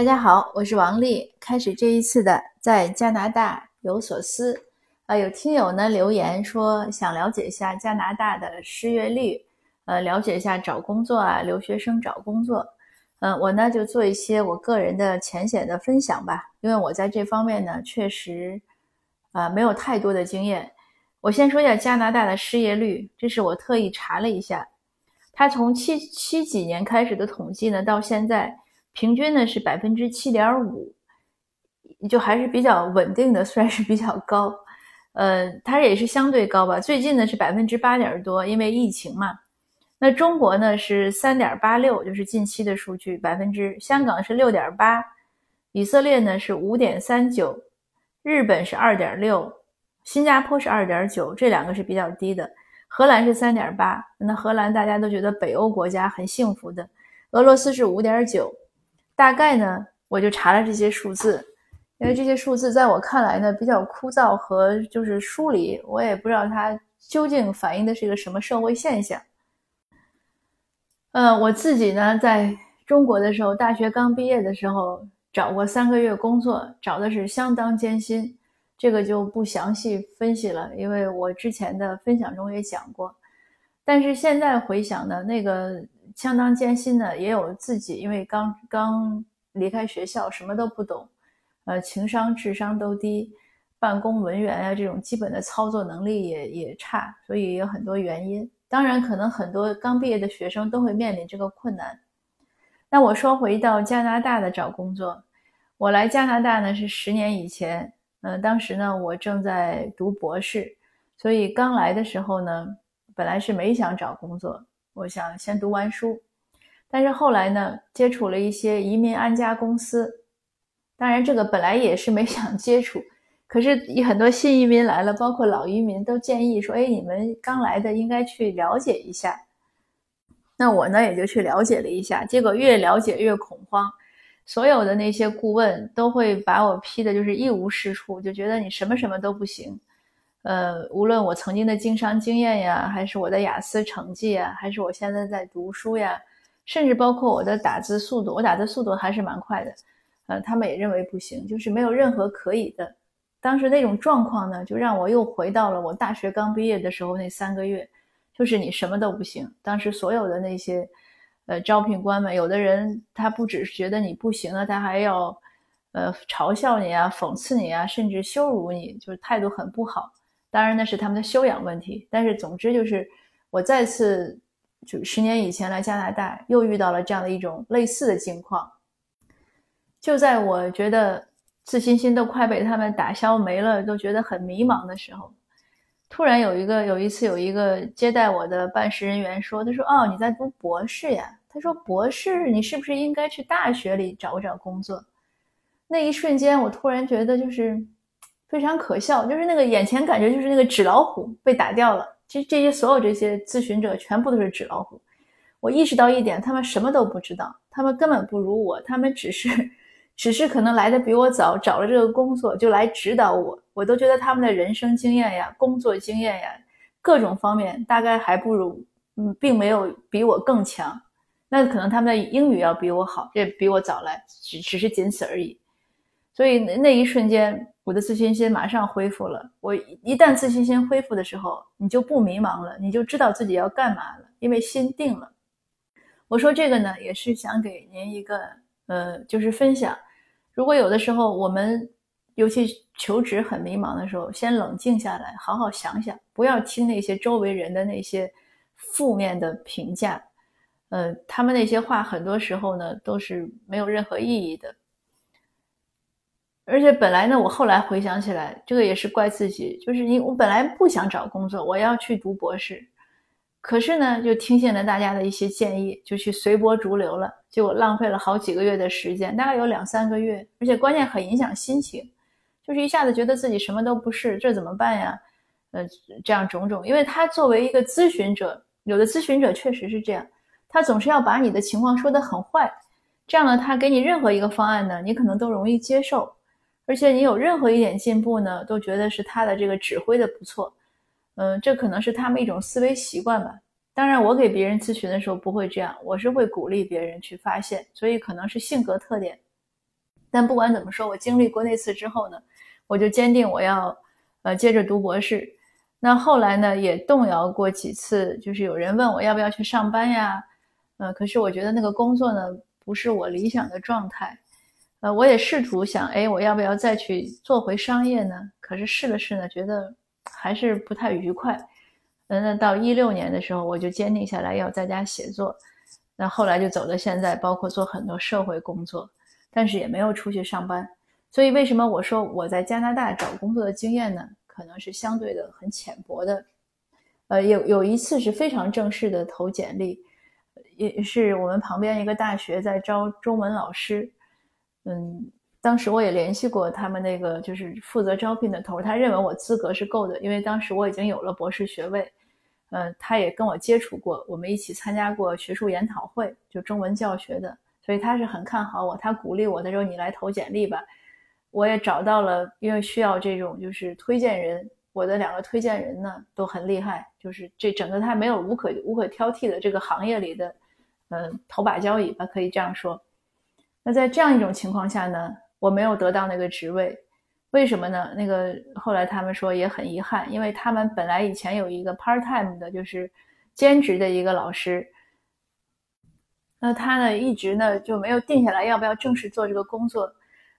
大家好，我是王丽。开始这一次的在加拿大有所思啊，有听友呢留言说想了解一下加拿大的失业率，呃，了解一下找工作啊，留学生找工作。嗯，我呢就做一些我个人的浅显的分享吧，因为我在这方面呢确实啊没有太多的经验。我先说一下加拿大的失业率，这是我特意查了一下，它从七七几年开始的统计呢，到现在。平均呢是百分之七点五，就还是比较稳定的，算是比较高。呃，它也是相对高吧。最近呢是百分之八点多，因为疫情嘛。那中国呢是三点八六，就是近期的数据，百分之。香港是六点八，以色列呢是五点三九，日本是二点六，新加坡是二点九，这两个是比较低的。荷兰是三点八，那荷兰大家都觉得北欧国家很幸福的。俄罗斯是五点九。大概呢，我就查了这些数字，因为这些数字在我看来呢比较枯燥和就是疏离，我也不知道它究竟反映的是一个什么社会现象。呃，我自己呢在中国的时候，大学刚毕业的时候找过三个月工作，找的是相当艰辛，这个就不详细分析了，因为我之前的分享中也讲过。但是现在回想呢，那个。相当艰辛的，也有自己，因为刚刚离开学校，什么都不懂，呃，情商、智商都低，办公文员啊这种基本的操作能力也也差，所以有很多原因。当然，可能很多刚毕业的学生都会面临这个困难。那我说回到加拿大的找工作，我来加拿大呢是十年以前，嗯，当时呢我正在读博士，所以刚来的时候呢，本来是没想找工作。我想先读完书，但是后来呢，接触了一些移民安家公司。当然，这个本来也是没想接触，可是很多新移民来了，包括老移民都建议说：“哎，你们刚来的应该去了解一下。”那我呢，也就去了解了一下。结果越了解越恐慌，所有的那些顾问都会把我批的就是一无是处，就觉得你什么什么都不行。呃，无论我曾经的经商经验呀，还是我的雅思成绩呀，还是我现在在读书呀，甚至包括我的打字速度，我打字速度还是蛮快的。呃，他们也认为不行，就是没有任何可以的。当时那种状况呢，就让我又回到了我大学刚毕业的时候那三个月，就是你什么都不行。当时所有的那些呃招聘官们，有的人他不只是觉得你不行了，他还要呃嘲笑你啊，讽刺你啊，甚至羞辱你，就是态度很不好。当然那是他们的修养问题，但是总之就是我再次就十年以前来加拿大，又遇到了这样的一种类似的境况。就在我觉得自信心都快被他们打消没了，都觉得很迷茫的时候，突然有一个有一次有一个接待我的办事人员说：“他说哦你在读博士呀？他说博士你是不是应该去大学里找找工作？”那一瞬间我突然觉得就是。非常可笑，就是那个眼前感觉就是那个纸老虎被打掉了。其实这些所有这些咨询者全部都是纸老虎。我意识到一点，他们什么都不知道，他们根本不如我，他们只是，只是可能来的比我早，找了这个工作就来指导我。我都觉得他们的人生经验呀、工作经验呀，各种方面大概还不如，嗯，并没有比我更强。那可能他们的英语要比我好，这比我早来，只只是仅此而已。所以那一瞬间。我的自信心马上恢复了。我一旦自信心恢复的时候，你就不迷茫了，你就知道自己要干嘛了，因为心定了。我说这个呢，也是想给您一个呃，就是分享。如果有的时候我们尤其求职很迷茫的时候，先冷静下来，好好想想，不要听那些周围人的那些负面的评价。呃，他们那些话很多时候呢，都是没有任何意义的。而且本来呢，我后来回想起来，这个也是怪自己，就是你我本来不想找工作，我要去读博士，可是呢，就听信了大家的一些建议，就去随波逐流了，结果浪费了好几个月的时间，大概有两三个月，而且关键很影响心情，就是一下子觉得自己什么都不是，这怎么办呀？呃，这样种种，因为他作为一个咨询者，有的咨询者确实是这样，他总是要把你的情况说得很坏，这样呢，他给你任何一个方案呢，你可能都容易接受。而且你有任何一点进步呢，都觉得是他的这个指挥的不错，嗯，这可能是他们一种思维习惯吧。当然，我给别人咨询的时候不会这样，我是会鼓励别人去发现，所以可能是性格特点。但不管怎么说，我经历过那次之后呢，我就坚定我要呃接着读博士。那后来呢，也动摇过几次，就是有人问我要不要去上班呀，呃，可是我觉得那个工作呢不是我理想的状态，呃，我也试图想，哎，我要不要再去做回商业呢？可是试了试呢，觉得还是不太愉快。嗯，那到一六年的时候，我就坚定下来要在家写作。那后来就走到现在，包括做很多社会工作，但是也没有出去上班。所以为什么我说我在加拿大找工作的经验呢？可能是相对的很浅薄的，呃，有有一次是非常正式的投简历，也是我们旁边一个大学在招中文老师，嗯，当时我也联系过他们那个就是负责招聘的头，他认为我资格是够的，因为当时我已经有了博士学位，呃，他也跟我接触过，我们一起参加过学术研讨会，就中文教学的，所以他是很看好我，他鼓励我的时候，你来投简历吧。我也找到了，因为需要这种就是推荐人，我的两个推荐人呢都很厉害，就是这整个他没有无可无可挑剔的这个行业里的，呃，头把交椅吧，可以这样说。那在这样一种情况下呢，我没有得到那个职位，为什么呢？那个后来他们说也很遗憾，因为他们本来以前有一个 part time 的，就是兼职的一个老师，那他呢一直呢就没有定下来要不要正式做这个工作。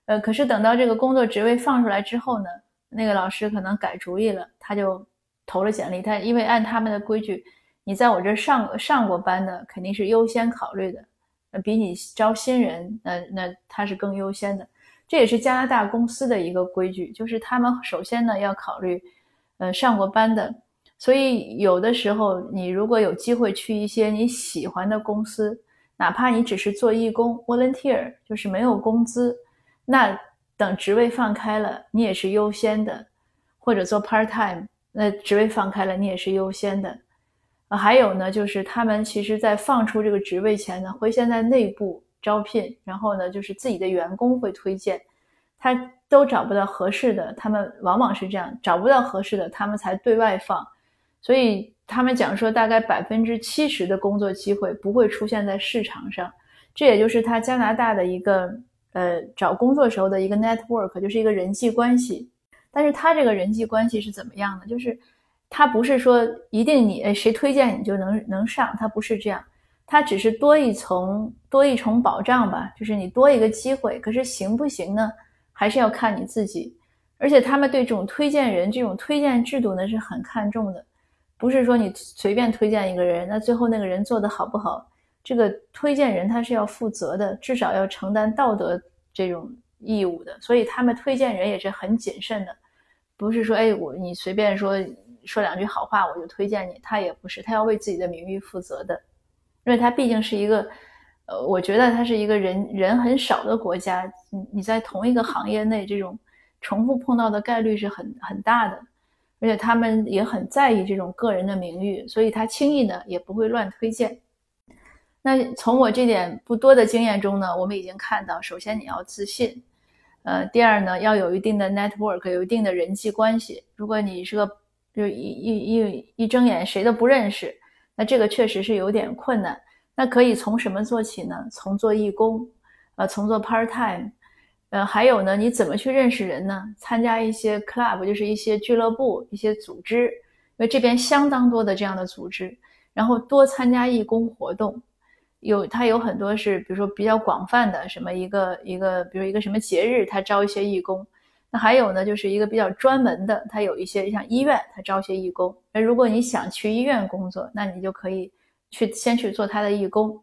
呃，可是等到这个工作职位放出来之后呢，那个老师可能改主意了，他就投了简历。他因为按他们的规矩，你在我这上上过班的肯定是优先考虑的，呃，比你招新人，那那他是更优先的。这也是加拿大公司的一个规矩，就是他们首先呢要考虑，呃，上过班的。所以有的时候你如果有机会去一些你喜欢的公司，哪怕你只是做义工 （volunteer），就是没有工资。那等职位放开了，你也是优先的，或者做 part time，那职位放开了，你也是优先的。啊，还有呢，就是他们其实在放出这个职位前呢，会先在内部招聘，然后呢，就是自己的员工会推荐，他都找不到合适的，他们往往是这样，找不到合适的，他们才对外放。所以他们讲说，大概百分之七十的工作机会不会出现在市场上，这也就是他加拿大的一个。呃，找工作时候的一个 network 就是一个人际关系，但是他这个人际关系是怎么样的？就是他不是说一定你谁推荐你就能能上，他不是这样，他只是多一层多一重保障吧，就是你多一个机会。可是行不行呢？还是要看你自己。而且他们对这种推荐人这种推荐制度呢是很看重的，不是说你随便推荐一个人，那最后那个人做的好不好？这个推荐人他是要负责的，至少要承担道德这种义务的，所以他们推荐人也是很谨慎的，不是说哎我你随便说说两句好话我就推荐你，他也不是，他要为自己的名誉负责的，因为他毕竟是一个，呃，我觉得他是一个人人很少的国家，你你在同一个行业内这种重复碰到的概率是很很大的，而且他们也很在意这种个人的名誉，所以他轻易呢也不会乱推荐。那从我这点不多的经验中呢，我们已经看到，首先你要自信，呃，第二呢，要有一定的 network，有一定的人际关系。如果你是个就一一一一睁眼谁都不认识，那这个确实是有点困难。那可以从什么做起呢？从做义工，呃，从做 part time，呃，还有呢，你怎么去认识人呢？参加一些 club，就是一些俱乐部、一些组织，因为这边相当多的这样的组织，然后多参加义工活动。有，它有很多是，比如说比较广泛的，什么一个一个，比如一个什么节日，它招一些义工。那还有呢，就是一个比较专门的，它有一些像医院，它招些义工。那如果你想去医院工作，那你就可以去先去做他的义工，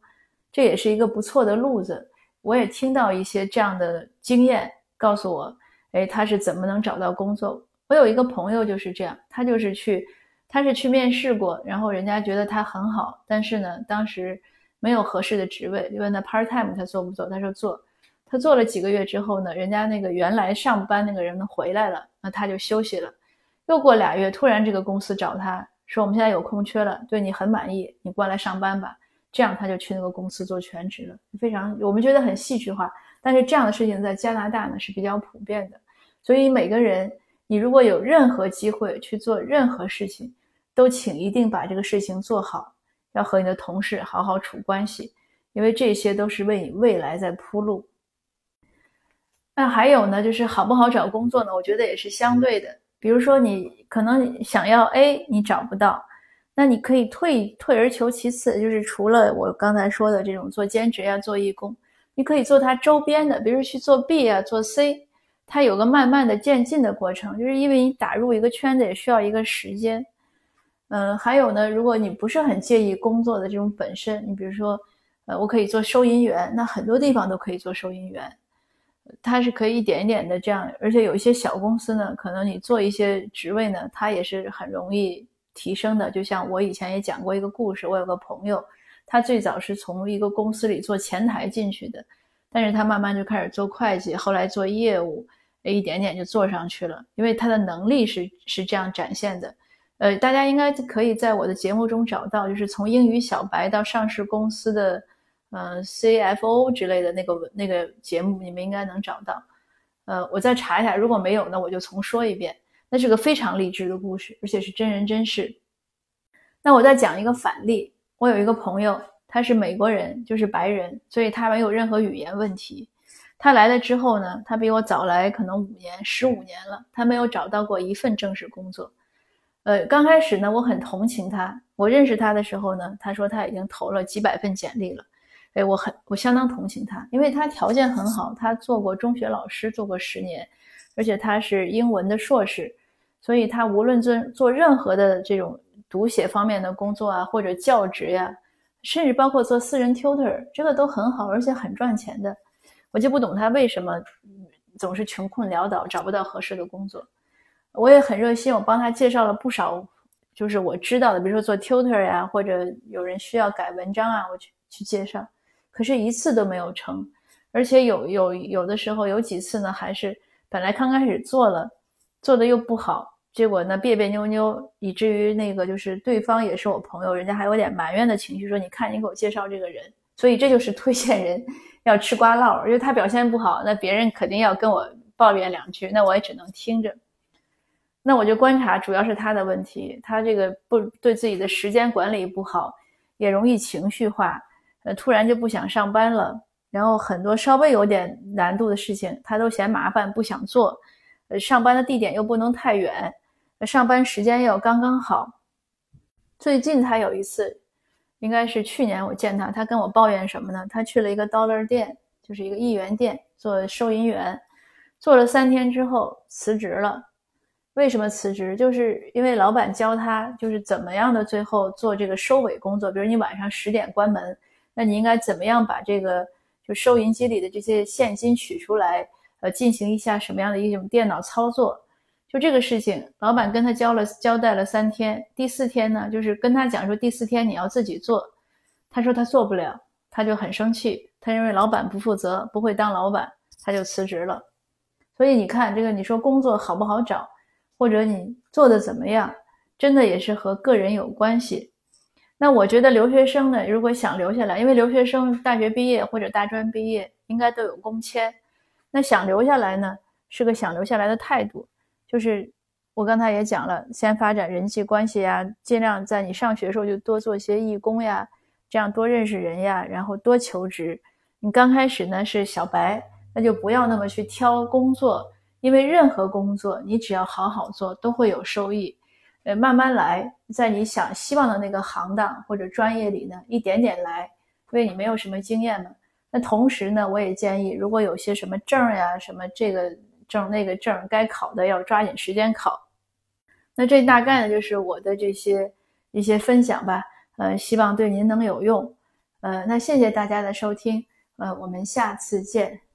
这也是一个不错的路子。我也听到一些这样的经验，告诉我，哎，他是怎么能找到工作？我有一个朋友就是这样，他就是去，他是去面试过，然后人家觉得他很好，但是呢，当时。没有合适的职位，就问他 part time 他做不做？他说做。他做了几个月之后呢，人家那个原来上班那个人回来了，那他就休息了。又过俩月，突然这个公司找他说：“我们现在有空缺了，对你很满意，你过来上班吧。”这样他就去那个公司做全职了。非常我们觉得很戏剧化，但是这样的事情在加拿大呢是比较普遍的。所以每个人，你如果有任何机会去做任何事情，都请一定把这个事情做好。要和你的同事好好处关系，因为这些都是为你未来在铺路。那还有呢，就是好不好找工作呢？我觉得也是相对的。比如说你可能想要 A，你找不到，那你可以退退而求其次，就是除了我刚才说的这种做兼职呀、做义工，你可以做它周边的，比如去做 B 啊、做 C，它有个慢慢的渐进的过程，就是因为你打入一个圈子也需要一个时间。嗯，还有呢，如果你不是很介意工作的这种本身，你比如说，呃，我可以做收银员，那很多地方都可以做收银员，它是可以一点一点的这样，而且有一些小公司呢，可能你做一些职位呢，它也是很容易提升的。就像我以前也讲过一个故事，我有个朋友，他最早是从一个公司里做前台进去的，但是他慢慢就开始做会计，后来做业务，一点点就做上去了，因为他的能力是是这样展现的。呃，大家应该可以在我的节目中找到，就是从英语小白到上市公司的，呃，CFO 之类的那个那个节目，你们应该能找到。呃，我再查一下，如果没有呢，我就重说一遍。那是个非常励志的故事，而且是真人真事。那我再讲一个反例，我有一个朋友，他是美国人，就是白人，所以他没有任何语言问题。他来了之后呢，他比我早来可能五年、十五年了，他没有找到过一份正式工作。呃，刚开始呢，我很同情他。我认识他的时候呢，他说他已经投了几百份简历了。哎，我很我相当同情他，因为他条件很好，他做过中学老师，做过十年，而且他是英文的硕士，所以他无论做做任何的这种读写方面的工作啊，或者教职呀，甚至包括做私人 tutor，这个都很好，而且很赚钱的。我就不懂他为什么总是穷困潦倒，找不到合适的工作。我也很热心，我帮他介绍了不少，就是我知道的，比如说做 tutor 呀，或者有人需要改文章啊，我去去介绍，可是一次都没有成，而且有有有的时候有几次呢，还是本来刚开始做了，做的又不好，结果呢别别扭扭，以至于那个就是对方也是我朋友，人家还有点埋怨的情绪，说你看你给我介绍这个人，所以这就是推荐人要吃瓜唠，因为他表现不好，那别人肯定要跟我抱怨两句，那我也只能听着。那我就观察，主要是他的问题，他这个不对自己的时间管理不好，也容易情绪化，呃，突然就不想上班了，然后很多稍微有点难度的事情，他都嫌麻烦不想做，呃，上班的地点又不能太远，上班时间又刚刚好。最近他有一次，应该是去年我见他，他跟我抱怨什么呢？他去了一个 dollar 店，就是一个一元店做收银员，做了三天之后辞职了。为什么辞职？就是因为老板教他，就是怎么样的最后做这个收尾工作。比如你晚上十点关门，那你应该怎么样把这个就收银机里的这些现金取出来，呃，进行一下什么样的一种电脑操作？就这个事情，老板跟他交了交代了三天，第四天呢，就是跟他讲说第四天你要自己做，他说他做不了，他就很生气，他认为老板不负责，不会当老板，他就辞职了。所以你看这个，你说工作好不好找？或者你做的怎么样，真的也是和个人有关系。那我觉得留学生呢，如果想留下来，因为留学生大学毕业或者大专毕业应该都有工签，那想留下来呢，是个想留下来的态度。就是我刚才也讲了，先发展人际关系呀，尽量在你上学的时候就多做些义工呀，这样多认识人呀，然后多求职。你刚开始呢是小白，那就不要那么去挑工作。因为任何工作，你只要好好做，都会有收益。呃，慢慢来，在你想希望的那个行当或者专业里呢，一点点来。因为你没有什么经验嘛。那同时呢，我也建议，如果有些什么证呀，什么这个证那个证该考的，要抓紧时间考。那这大概呢，就是我的这些一些分享吧。呃，希望对您能有用。呃，那谢谢大家的收听。呃，我们下次见。